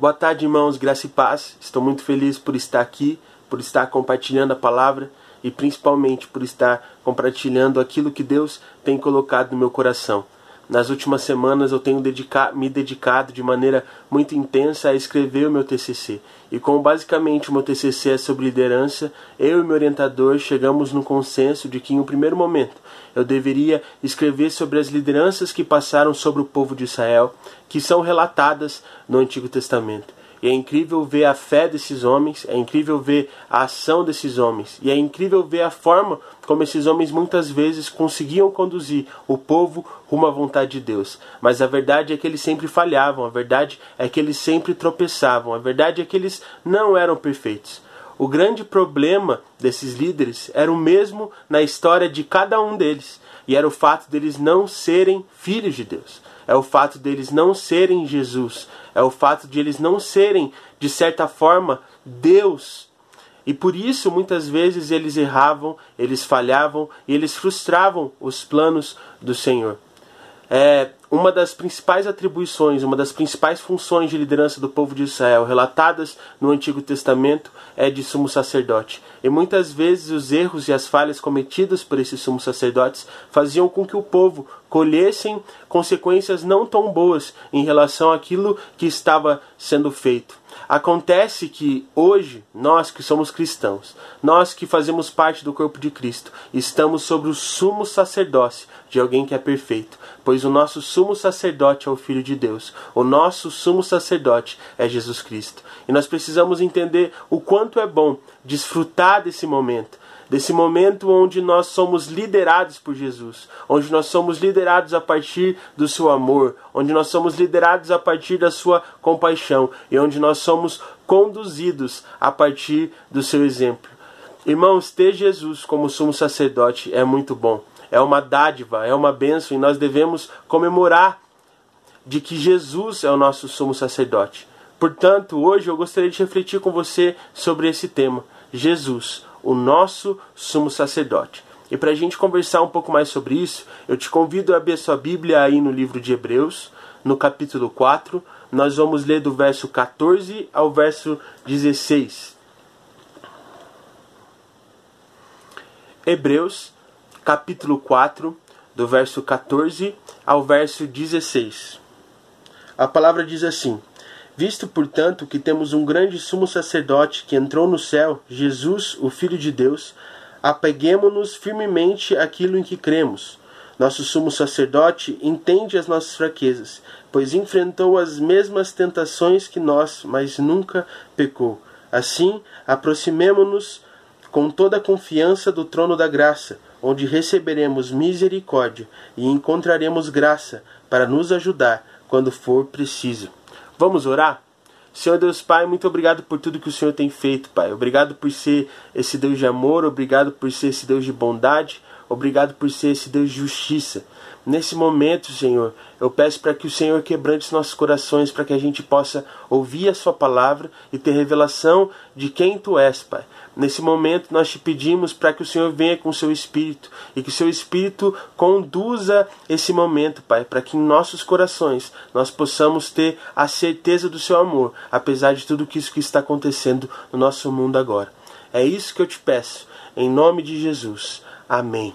Boa tarde, irmãos, graça e paz. Estou muito feliz por estar aqui, por estar compartilhando a palavra e principalmente por estar compartilhando aquilo que Deus tem colocado no meu coração. Nas últimas semanas eu tenho dedica me dedicado de maneira muito intensa a escrever o meu TCC. E como basicamente o meu TCC é sobre liderança, eu e meu orientador chegamos no consenso de que em um primeiro momento eu deveria escrever sobre as lideranças que passaram sobre o povo de Israel, que são relatadas no Antigo Testamento. E é incrível ver a fé desses homens, é incrível ver a ação desses homens, e é incrível ver a forma como esses homens muitas vezes conseguiam conduzir o povo rumo à vontade de Deus. Mas a verdade é que eles sempre falhavam, a verdade é que eles sempre tropeçavam, a verdade é que eles não eram perfeitos. O grande problema desses líderes era o mesmo na história de cada um deles, e era o fato deles não serem filhos de Deus é o fato deles não serem Jesus, é o fato de eles não serem, de certa forma, Deus. E por isso, muitas vezes, eles erravam, eles falhavam e eles frustravam os planos do Senhor. É, uma das principais atribuições, uma das principais funções de liderança do povo de Israel relatadas no Antigo Testamento é de sumo sacerdote. E muitas vezes os erros e as falhas cometidos por esses sumos sacerdotes faziam com que o povo colhessem consequências não tão boas em relação àquilo que estava sendo feito. Acontece que hoje, nós que somos cristãos, nós que fazemos parte do corpo de Cristo, estamos sobre o sumo sacerdócio de alguém que é perfeito, pois o nosso sumo sacerdote é o Filho de Deus, o nosso sumo sacerdote é Jesus Cristo. E nós precisamos entender o quanto é bom desfrutar desse momento, desse momento onde nós somos liderados por Jesus, onde nós somos liderados a partir do seu amor, onde nós somos liderados a partir da sua compaixão e onde nós somos conduzidos a partir do seu exemplo. Irmãos, ter Jesus como sumo sacerdote é muito bom. É uma dádiva, é uma bênção e nós devemos comemorar de que Jesus é o nosso sumo sacerdote. Portanto, hoje eu gostaria de refletir com você sobre esse tema: Jesus, o nosso sumo sacerdote. E para a gente conversar um pouco mais sobre isso, eu te convido a abrir sua Bíblia aí no livro de Hebreus, no capítulo 4. Nós vamos ler do verso 14 ao verso 16. Hebreus, capítulo 4, do verso 14 ao verso 16. A palavra diz assim: Visto, portanto, que temos um grande sumo sacerdote que entrou no céu, Jesus, o Filho de Deus, apeguemo-nos firmemente àquilo em que cremos. Nosso sumo sacerdote entende as nossas fraquezas, pois enfrentou as mesmas tentações que nós, mas nunca pecou. Assim, aproximemo-nos com toda a confiança do trono da graça, onde receberemos misericórdia e encontraremos graça para nos ajudar quando for preciso. Vamos orar? Senhor Deus Pai, muito obrigado por tudo que o Senhor tem feito, Pai. Obrigado por ser esse Deus de amor, obrigado por ser esse Deus de bondade, obrigado por ser esse Deus de justiça. Nesse momento, Senhor, eu peço para que o Senhor quebrante os nossos corações, para que a gente possa ouvir a Sua palavra e ter revelação de quem Tu és, Pai. Nesse momento, nós te pedimos para que o Senhor venha com o Seu Espírito e que o Seu Espírito conduza esse momento, Pai, para que em nossos corações nós possamos ter a certeza do Seu amor, apesar de tudo isso que está acontecendo no nosso mundo agora. É isso que eu te peço, em nome de Jesus. Amém.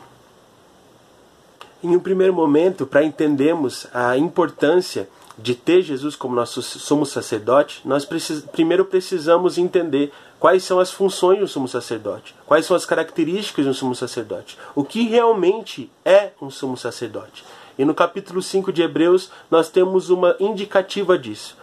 Em um primeiro momento, para entendermos a importância de ter Jesus como nosso sumo sacerdote, nós precis primeiro precisamos entender quais são as funções do sumo sacerdote, quais são as características do sumo sacerdote, o que realmente é um sumo sacerdote. E no capítulo 5 de Hebreus, nós temos uma indicativa disso.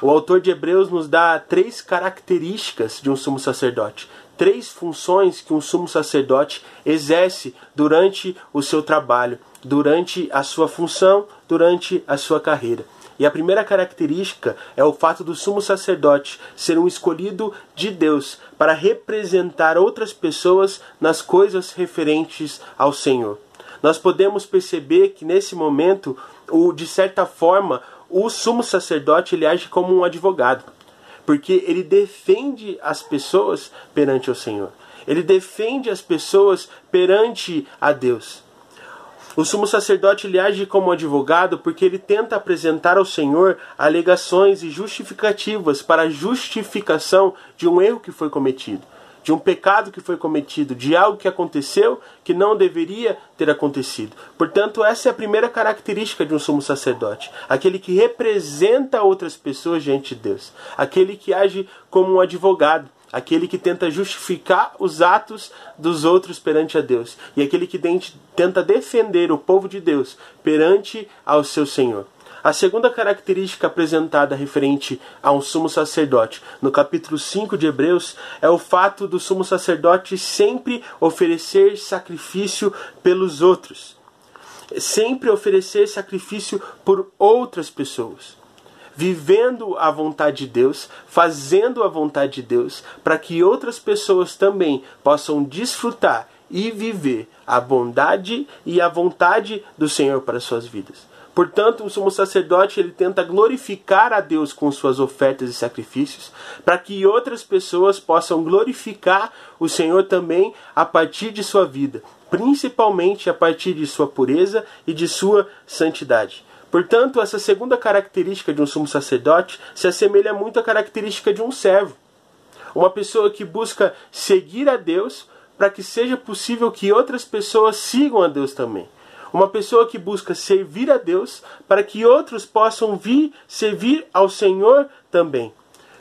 O autor de Hebreus nos dá três características de um sumo sacerdote, três funções que um sumo sacerdote exerce durante o seu trabalho, durante a sua função, durante a sua carreira. E a primeira característica é o fato do sumo sacerdote ser um escolhido de Deus para representar outras pessoas nas coisas referentes ao Senhor. Nós podemos perceber que nesse momento, o, de certa forma, o sumo sacerdote ele age como um advogado porque ele defende as pessoas perante o Senhor. Ele defende as pessoas perante a Deus. O sumo sacerdote ele age como advogado porque ele tenta apresentar ao Senhor alegações e justificativas para a justificação de um erro que foi cometido, de um pecado que foi cometido, de algo que aconteceu que não deveria ter acontecido. Portanto, essa é a primeira característica de um sumo sacerdote, aquele que representa outras pessoas diante de Deus, aquele que age como um advogado aquele que tenta justificar os atos dos outros perante a Deus, e aquele que tenta defender o povo de Deus perante ao seu Senhor. A segunda característica apresentada referente a um sumo sacerdote no capítulo 5 de Hebreus é o fato do sumo sacerdote sempre oferecer sacrifício pelos outros. Sempre oferecer sacrifício por outras pessoas vivendo a vontade de Deus, fazendo a vontade de Deus, para que outras pessoas também possam desfrutar e viver a bondade e a vontade do Senhor para suas vidas. Portanto, o sumo sacerdote ele tenta glorificar a Deus com suas ofertas e sacrifícios, para que outras pessoas possam glorificar o Senhor também a partir de sua vida, principalmente a partir de sua pureza e de sua santidade. Portanto, essa segunda característica de um sumo sacerdote se assemelha muito à característica de um servo. Uma pessoa que busca seguir a Deus para que seja possível que outras pessoas sigam a Deus também. Uma pessoa que busca servir a Deus para que outros possam vir servir ao Senhor também.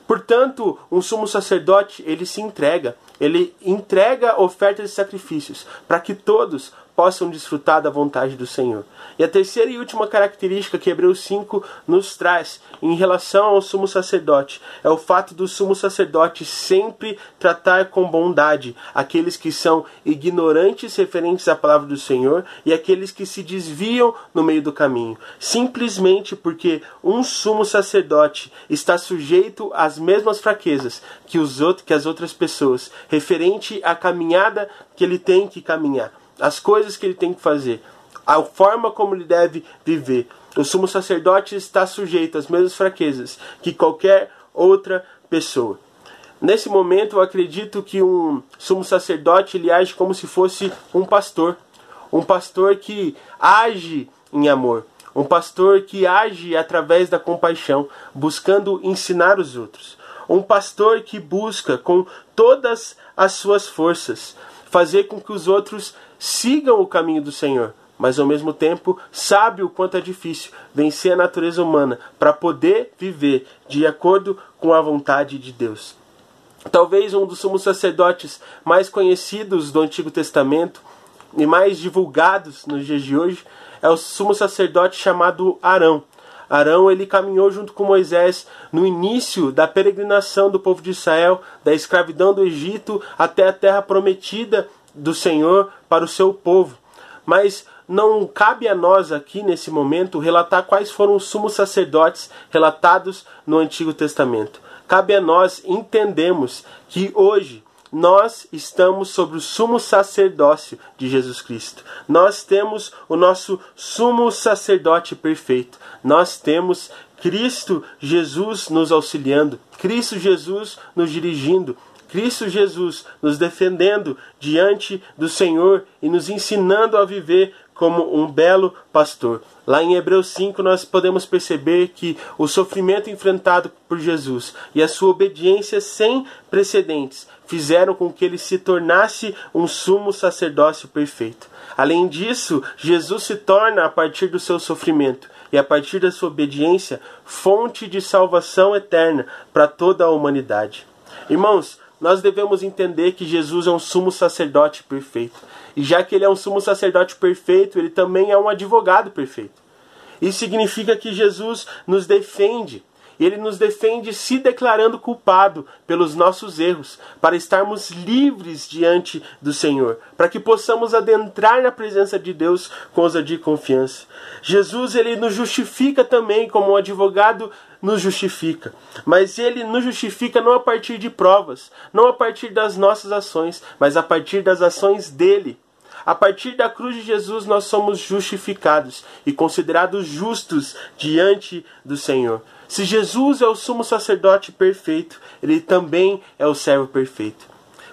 Portanto, um sumo sacerdote, ele se entrega, ele entrega ofertas e sacrifícios para que todos possam desfrutar da vontade do Senhor. E a terceira e última característica que Hebreus 5 nos traz em relação ao sumo sacerdote é o fato do sumo sacerdote sempre tratar com bondade aqueles que são ignorantes referentes à palavra do Senhor e aqueles que se desviam no meio do caminho, simplesmente porque um sumo sacerdote está sujeito às mesmas fraquezas que os outros que as outras pessoas, referente à caminhada que ele tem que caminhar as coisas que ele tem que fazer, a forma como ele deve viver. O sumo sacerdote está sujeito às mesmas fraquezas que qualquer outra pessoa. Nesse momento, eu acredito que um sumo sacerdote ele age como se fosse um pastor, um pastor que age em amor, um pastor que age através da compaixão, buscando ensinar os outros, um pastor que busca com todas as suas forças fazer com que os outros sigam o caminho do Senhor, mas ao mesmo tempo sabe o quanto é difícil vencer a natureza humana para poder viver de acordo com a vontade de Deus. Talvez um dos sumos sacerdotes mais conhecidos do Antigo Testamento e mais divulgados nos dias de hoje é o sumo sacerdote chamado Arão. Arão ele caminhou junto com Moisés no início da peregrinação do povo de Israel, da escravidão do Egito até a terra prometida do Senhor para o seu povo. Mas não cabe a nós aqui nesse momento relatar quais foram os sumos sacerdotes relatados no Antigo Testamento. Cabe a nós entendermos que hoje nós estamos sobre o sumo sacerdócio de Jesus Cristo. Nós temos o nosso sumo sacerdote perfeito. Nós temos Cristo Jesus nos auxiliando, Cristo Jesus nos dirigindo, Cristo Jesus nos defendendo diante do Senhor e nos ensinando a viver como um belo pastor. Lá em Hebreus 5 nós podemos perceber que o sofrimento enfrentado por Jesus e a sua obediência sem precedentes fizeram com que ele se tornasse um sumo sacerdócio perfeito. Além disso, Jesus se torna, a partir do seu sofrimento e a partir da sua obediência, fonte de salvação eterna para toda a humanidade. Irmãos, nós devemos entender que Jesus é um sumo sacerdote perfeito. E já que ele é um sumo sacerdote perfeito, ele também é um advogado perfeito. Isso significa que Jesus nos defende. Ele nos defende se declarando culpado pelos nossos erros, para estarmos livres diante do Senhor, para que possamos adentrar na presença de Deus com ousadia e confiança. Jesus ele nos justifica também como um advogado nos justifica. Mas ele nos justifica não a partir de provas, não a partir das nossas ações, mas a partir das ações dele. A partir da cruz de Jesus nós somos justificados e considerados justos diante do Senhor. Se Jesus é o sumo sacerdote perfeito, ele também é o servo perfeito.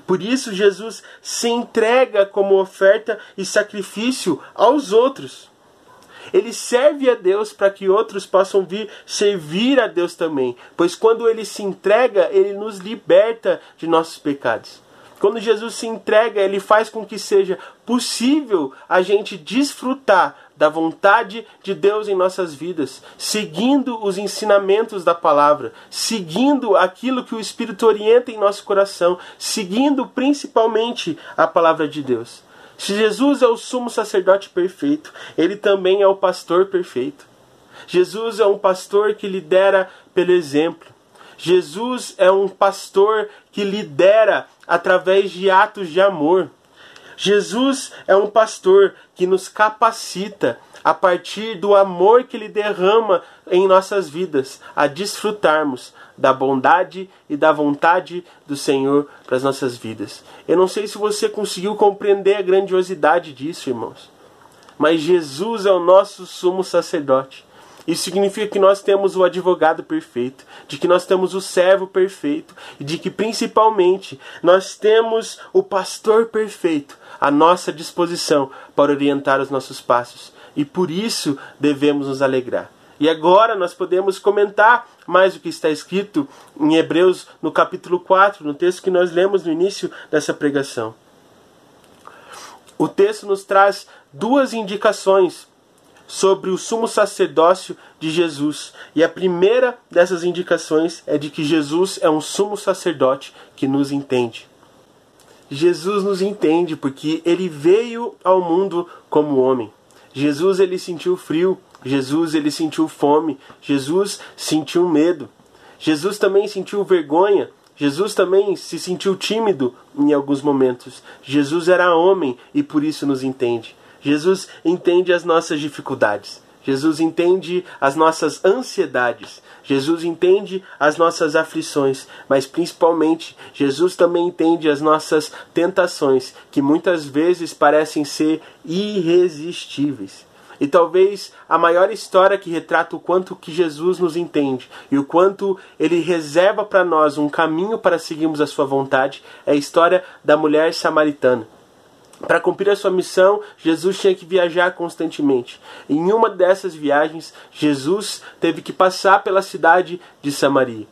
Por isso, Jesus se entrega como oferta e sacrifício aos outros. Ele serve a Deus para que outros possam vir servir a Deus também. Pois quando ele se entrega, ele nos liberta de nossos pecados. Quando Jesus se entrega, ele faz com que seja possível a gente desfrutar da vontade de Deus em nossas vidas, seguindo os ensinamentos da palavra, seguindo aquilo que o Espírito orienta em nosso coração, seguindo principalmente a palavra de Deus. Se Jesus é o sumo sacerdote perfeito, ele também é o pastor perfeito. Jesus é um pastor que lidera pelo exemplo. Jesus é um pastor que lidera através de atos de amor. Jesus é um pastor que nos capacita a partir do amor que ele derrama em nossas vidas a desfrutarmos da bondade e da vontade do Senhor para as nossas vidas. Eu não sei se você conseguiu compreender a grandiosidade disso, irmãos. Mas Jesus é o nosso sumo sacerdote. Isso significa que nós temos o advogado perfeito, de que nós temos o servo perfeito e de que principalmente nós temos o pastor perfeito à nossa disposição para orientar os nossos passos. E por isso devemos nos alegrar. E agora nós podemos comentar mais o que está escrito em Hebreus no capítulo 4, no texto que nós lemos no início dessa pregação. O texto nos traz duas indicações sobre o sumo sacerdócio de Jesus. E a primeira dessas indicações é de que Jesus é um sumo sacerdote que nos entende. Jesus nos entende porque ele veio ao mundo como homem. Jesus ele sentiu frio, Jesus ele sentiu fome, Jesus sentiu medo. Jesus também sentiu vergonha, Jesus também se sentiu tímido em alguns momentos. Jesus era homem e por isso nos entende. Jesus entende as nossas dificuldades. Jesus entende as nossas ansiedades. Jesus entende as nossas aflições, mas principalmente Jesus também entende as nossas tentações, que muitas vezes parecem ser irresistíveis. E talvez a maior história que retrata o quanto que Jesus nos entende e o quanto ele reserva para nós um caminho para seguirmos a sua vontade é a história da mulher samaritana. Para cumprir a sua missão, Jesus tinha que viajar constantemente. Em uma dessas viagens, Jesus teve que passar pela cidade de Samaria.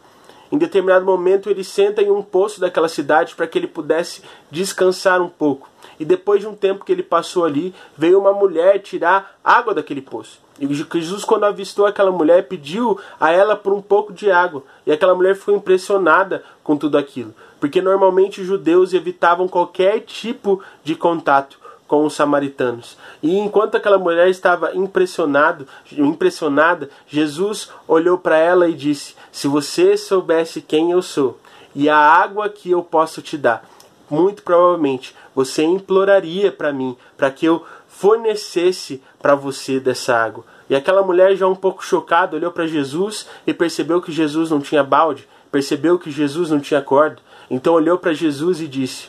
Em determinado momento, ele senta em um poço daquela cidade para que ele pudesse descansar um pouco. E depois de um tempo que ele passou ali, veio uma mulher tirar água daquele poço. E Jesus, quando avistou aquela mulher, pediu a ela por um pouco de água. E aquela mulher ficou impressionada com tudo aquilo. Porque normalmente os judeus evitavam qualquer tipo de contato com os samaritanos. E enquanto aquela mulher estava impressionado, impressionada, Jesus olhou para ela e disse: Se você soubesse quem eu sou e a água que eu posso te dar, muito provavelmente você imploraria para mim, para que eu fornecesse para você dessa água. E aquela mulher, já um pouco chocada, olhou para Jesus e percebeu que Jesus não tinha balde, percebeu que Jesus não tinha corda. Então olhou para Jesus e disse: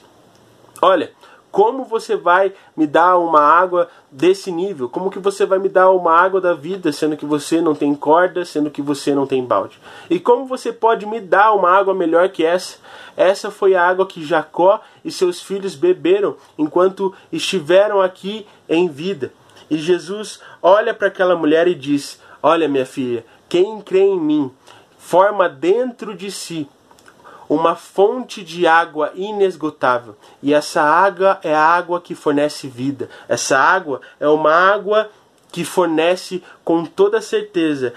Olha, como você vai me dar uma água desse nível? Como que você vai me dar uma água da vida, sendo que você não tem corda, sendo que você não tem balde? E como você pode me dar uma água melhor que essa? Essa foi a água que Jacó e seus filhos beberam enquanto estiveram aqui em vida. E Jesus olha para aquela mulher e diz: Olha, minha filha, quem crê em mim forma dentro de si uma fonte de água inesgotável. E essa água é a água que fornece vida. Essa água é uma água que fornece com toda certeza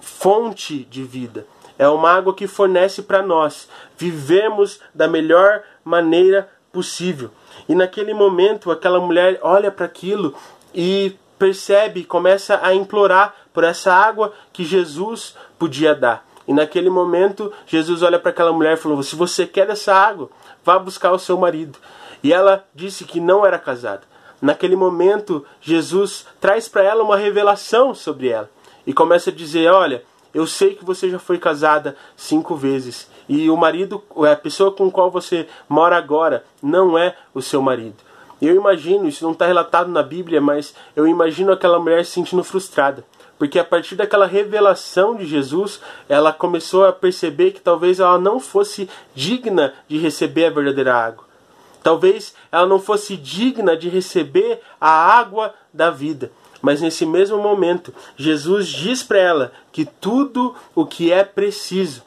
fonte de vida. É uma água que fornece para nós vivemos da melhor maneira possível. E naquele momento, aquela mulher olha para aquilo e percebe, começa a implorar por essa água que Jesus podia dar. E naquele momento, Jesus olha para aquela mulher e falou: Se você quer essa água, vá buscar o seu marido. E ela disse que não era casada. Naquele momento, Jesus traz para ela uma revelação sobre ela e começa a dizer: Olha, eu sei que você já foi casada cinco vezes e o marido, a pessoa com qual você mora agora, não é o seu marido. Eu imagino, isso não está relatado na Bíblia, mas eu imagino aquela mulher se sentindo frustrada porque a partir daquela revelação de Jesus, ela começou a perceber que talvez ela não fosse digna de receber a verdadeira água. Talvez ela não fosse digna de receber a água da vida. Mas nesse mesmo momento, Jesus diz para ela que tudo o que é preciso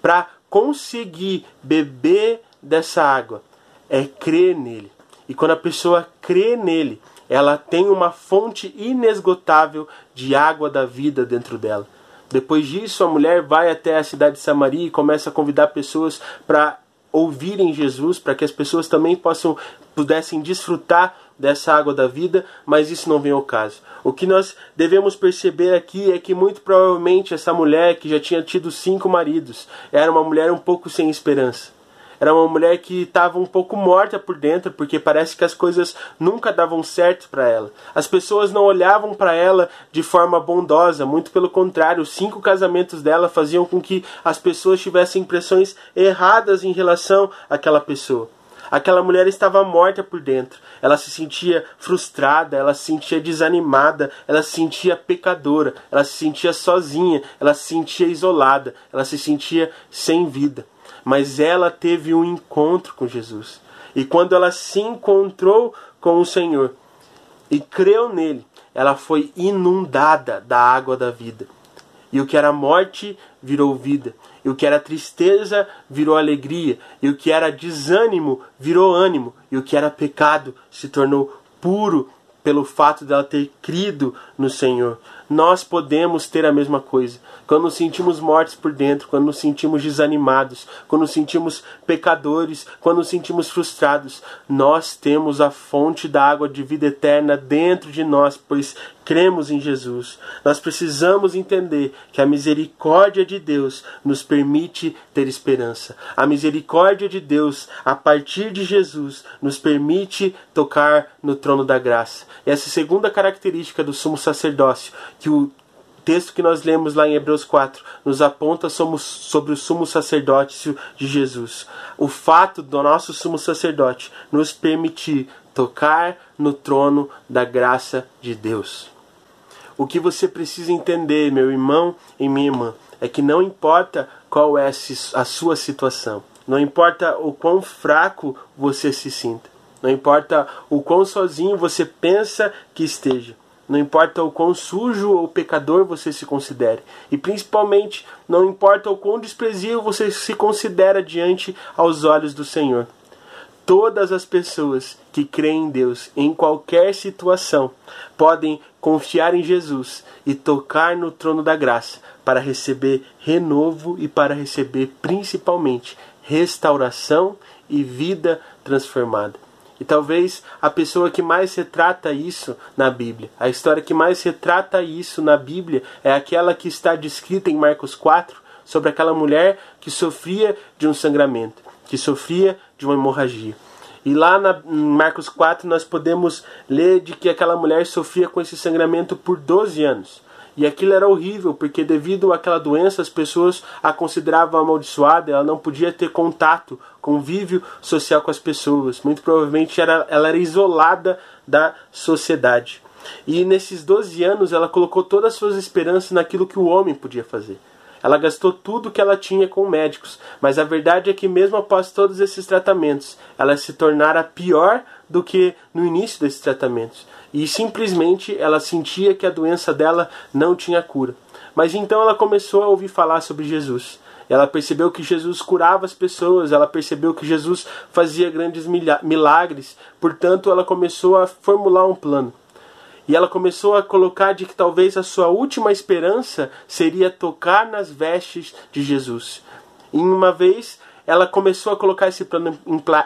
para conseguir beber dessa água é crer nele. E quando a pessoa crê nele, ela tem uma fonte inesgotável de água da vida dentro dela. Depois disso, a mulher vai até a cidade de Samaria e começa a convidar pessoas para ouvirem Jesus, para que as pessoas também possam pudessem desfrutar dessa água da vida, mas isso não vem ao caso. O que nós devemos perceber aqui é que muito provavelmente essa mulher que já tinha tido cinco maridos era uma mulher um pouco sem esperança. Era uma mulher que estava um pouco morta por dentro, porque parece que as coisas nunca davam certo para ela. As pessoas não olhavam para ela de forma bondosa, muito pelo contrário, os cinco casamentos dela faziam com que as pessoas tivessem impressões erradas em relação àquela pessoa. Aquela mulher estava morta por dentro. Ela se sentia frustrada, ela se sentia desanimada, ela se sentia pecadora, ela se sentia sozinha, ela se sentia isolada, ela se sentia sem vida mas ela teve um encontro com Jesus. E quando ela se encontrou com o Senhor e creu nele, ela foi inundada da água da vida. E o que era morte virou vida. E o que era tristeza virou alegria. E o que era desânimo virou ânimo. E o que era pecado se tornou puro pelo fato dela ter crido no Senhor. Nós podemos ter a mesma coisa. Quando nos sentimos mortos por dentro, quando nos sentimos desanimados, quando nos sentimos pecadores, quando nos sentimos frustrados, nós temos a fonte da água de vida eterna dentro de nós, pois cremos em Jesus. Nós precisamos entender que a misericórdia de Deus nos permite ter esperança. A misericórdia de Deus, a partir de Jesus, nos permite tocar no trono da graça. Essa segunda característica do sumo sacerdócio, que o texto que nós lemos lá em Hebreus 4 nos aponta sobre o sumo sacerdócio de Jesus. O fato do nosso sumo sacerdote nos permitir tocar no trono da graça de Deus. O que você precisa entender, meu irmão e minha irmã, é que não importa qual é a sua situação, não importa o quão fraco você se sinta, não importa o quão sozinho você pensa que esteja, não importa o quão sujo ou pecador você se considere, e principalmente não importa o quão desprezível você se considera diante aos olhos do Senhor. Todas as pessoas que creem em Deus em qualquer situação podem confiar em Jesus e tocar no trono da graça para receber renovo e para receber principalmente restauração e vida transformada. E talvez a pessoa que mais retrata isso na Bíblia, a história que mais retrata isso na Bíblia é aquela que está descrita em Marcos 4 sobre aquela mulher que sofria de um sangramento, que sofria de uma hemorragia. E lá na, em Marcos 4 nós podemos ler de que aquela mulher sofria com esse sangramento por 12 anos. E aquilo era horrível, porque devido àquela doença as pessoas a consideravam amaldiçoada, ela não podia ter contato, convívio social com as pessoas. Muito provavelmente era, ela era isolada da sociedade. E nesses 12 anos ela colocou todas as suas esperanças naquilo que o homem podia fazer. Ela gastou tudo que ela tinha com médicos, mas a verdade é que, mesmo após todos esses tratamentos, ela se tornara pior do que no início desses tratamentos. E simplesmente ela sentia que a doença dela não tinha cura. Mas então ela começou a ouvir falar sobre Jesus. Ela percebeu que Jesus curava as pessoas, ela percebeu que Jesus fazia grandes milagres, portanto, ela começou a formular um plano. E ela começou a colocar de que talvez a sua última esperança seria tocar nas vestes de Jesus. E uma vez ela começou a colocar esse plano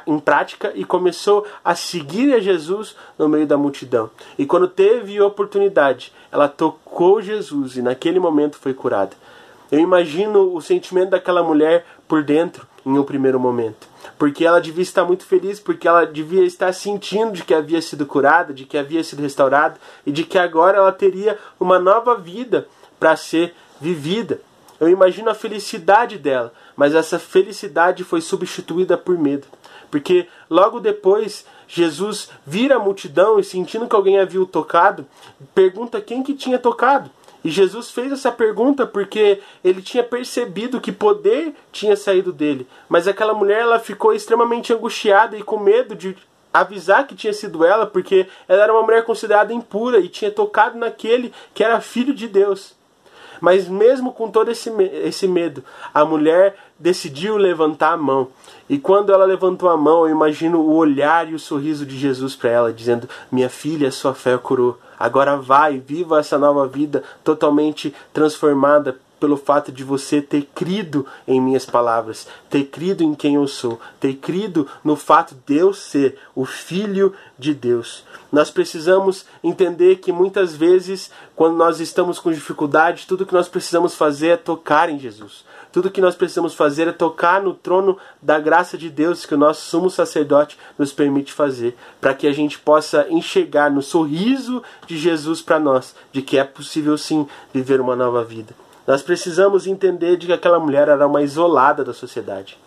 em, prática e começou a seguir a Jesus no meio da multidão. E quando teve oportunidade, ela tocou Jesus e naquele momento foi curada. Eu imagino o sentimento daquela mulher por dentro em um primeiro momento. Porque ela devia estar muito feliz, porque ela devia estar sentindo de que havia sido curada, de que havia sido restaurada e de que agora ela teria uma nova vida para ser vivida. Eu imagino a felicidade dela, mas essa felicidade foi substituída por medo. Porque logo depois Jesus vira a multidão e sentindo que alguém havia o tocado, pergunta quem que tinha tocado. E Jesus fez essa pergunta porque ele tinha percebido que poder tinha saído dele. Mas aquela mulher ela ficou extremamente angustiada e com medo de avisar que tinha sido ela, porque ela era uma mulher considerada impura e tinha tocado naquele que era filho de Deus. Mas mesmo com todo esse, esse medo, a mulher decidiu levantar a mão. E quando ela levantou a mão, eu imagino o olhar e o sorriso de Jesus para ela, dizendo: Minha filha, sua fé curou. Agora vai, viva essa nova vida totalmente transformada pelo fato de você ter crido em minhas palavras, ter crido em quem eu sou, ter crido no fato de eu ser o Filho de Deus. Nós precisamos entender que muitas vezes, quando nós estamos com dificuldade, tudo que nós precisamos fazer é tocar em Jesus. Tudo que nós precisamos fazer é tocar no trono da graça de Deus que o nosso sumo sacerdote nos permite fazer, para que a gente possa enxergar no sorriso de Jesus para nós, de que é possível sim viver uma nova vida. Nós precisamos entender de que aquela mulher era uma isolada da sociedade.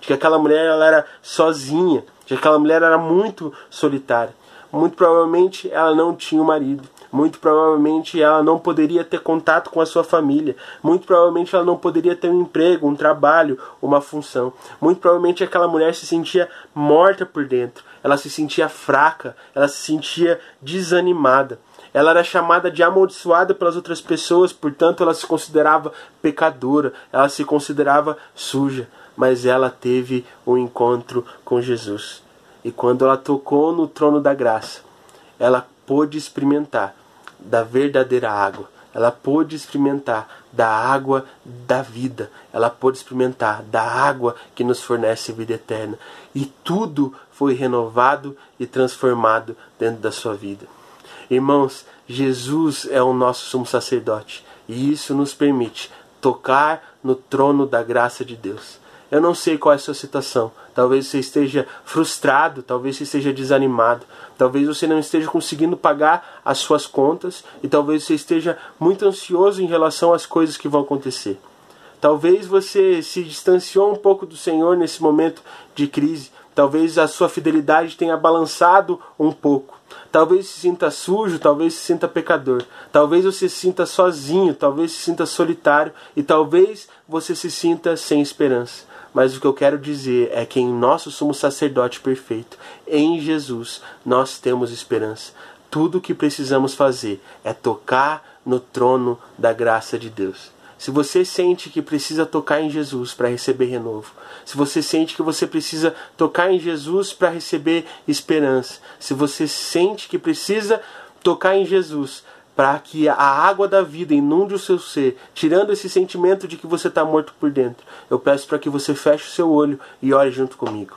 De que aquela mulher ela era sozinha. De que aquela mulher era muito solitária. Muito provavelmente ela não tinha um marido. Muito provavelmente ela não poderia ter contato com a sua família. Muito provavelmente ela não poderia ter um emprego, um trabalho, uma função. Muito provavelmente aquela mulher se sentia morta por dentro. Ela se sentia fraca, ela se sentia desanimada. Ela era chamada de amaldiçoada pelas outras pessoas, portanto ela se considerava pecadora, ela se considerava suja, mas ela teve um encontro com Jesus. E quando ela tocou no trono da graça, ela pôde experimentar da verdadeira água. Ela pôde experimentar da água da vida. Ela pôde experimentar da água que nos fornece vida eterna. E tudo foi renovado e transformado dentro da sua vida. Irmãos, Jesus é o nosso sumo sacerdote e isso nos permite tocar no trono da graça de Deus. Eu não sei qual é a sua situação. Talvez você esteja frustrado, talvez você esteja desanimado, talvez você não esteja conseguindo pagar as suas contas e talvez você esteja muito ansioso em relação às coisas que vão acontecer. Talvez você se distanciou um pouco do Senhor nesse momento de crise. Talvez a sua fidelidade tenha balançado um pouco. Talvez se sinta sujo, talvez se sinta pecador. Talvez você se sinta sozinho, talvez se sinta solitário e talvez você se sinta sem esperança. Mas o que eu quero dizer é que em nosso sumo sacerdote perfeito, em Jesus, nós temos esperança. Tudo o que precisamos fazer é tocar no trono da graça de Deus. Se você sente que precisa tocar em Jesus para receber renovo, se você sente que você precisa tocar em Jesus para receber esperança, se você sente que precisa tocar em Jesus para que a água da vida inunde o seu ser, tirando esse sentimento de que você está morto por dentro, eu peço para que você feche o seu olho e ore junto comigo.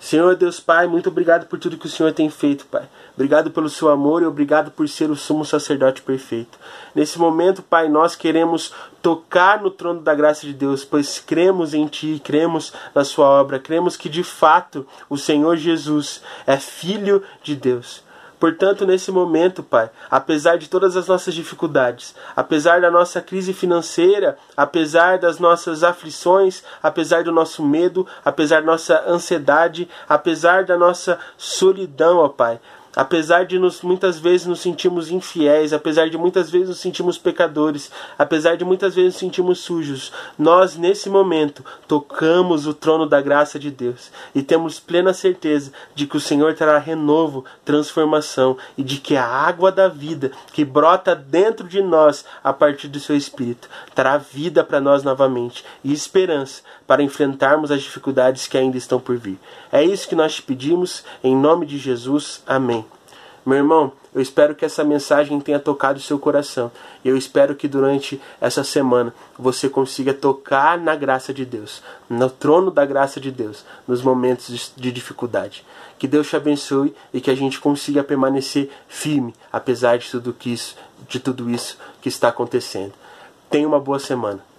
Senhor Deus Pai, muito obrigado por tudo que o Senhor tem feito, Pai. Obrigado pelo seu amor e obrigado por ser o sumo sacerdote perfeito. Nesse momento, Pai, nós queremos tocar no trono da graça de Deus, pois cremos em Ti, cremos na Sua obra, cremos que de fato o Senhor Jesus é Filho de Deus. Portanto, nesse momento, Pai, apesar de todas as nossas dificuldades, apesar da nossa crise financeira, apesar das nossas aflições, apesar do nosso medo, apesar da nossa ansiedade, apesar da nossa solidão, ó Pai, Apesar de nos, muitas vezes nos sentirmos infiéis, apesar de muitas vezes nos sentirmos pecadores, apesar de muitas vezes nos sentirmos sujos, nós nesse momento tocamos o trono da graça de Deus e temos plena certeza de que o Senhor trará renovo, transformação e de que a água da vida que brota dentro de nós a partir do seu espírito trará vida para nós novamente e esperança para enfrentarmos as dificuldades que ainda estão por vir. É isso que nós te pedimos em nome de Jesus. Amém. Meu irmão, eu espero que essa mensagem tenha tocado o seu coração. Eu espero que durante essa semana você consiga tocar na graça de Deus, no trono da graça de Deus, nos momentos de dificuldade. Que Deus te abençoe e que a gente consiga permanecer firme, apesar de tudo, isso, de tudo isso que está acontecendo. Tenha uma boa semana.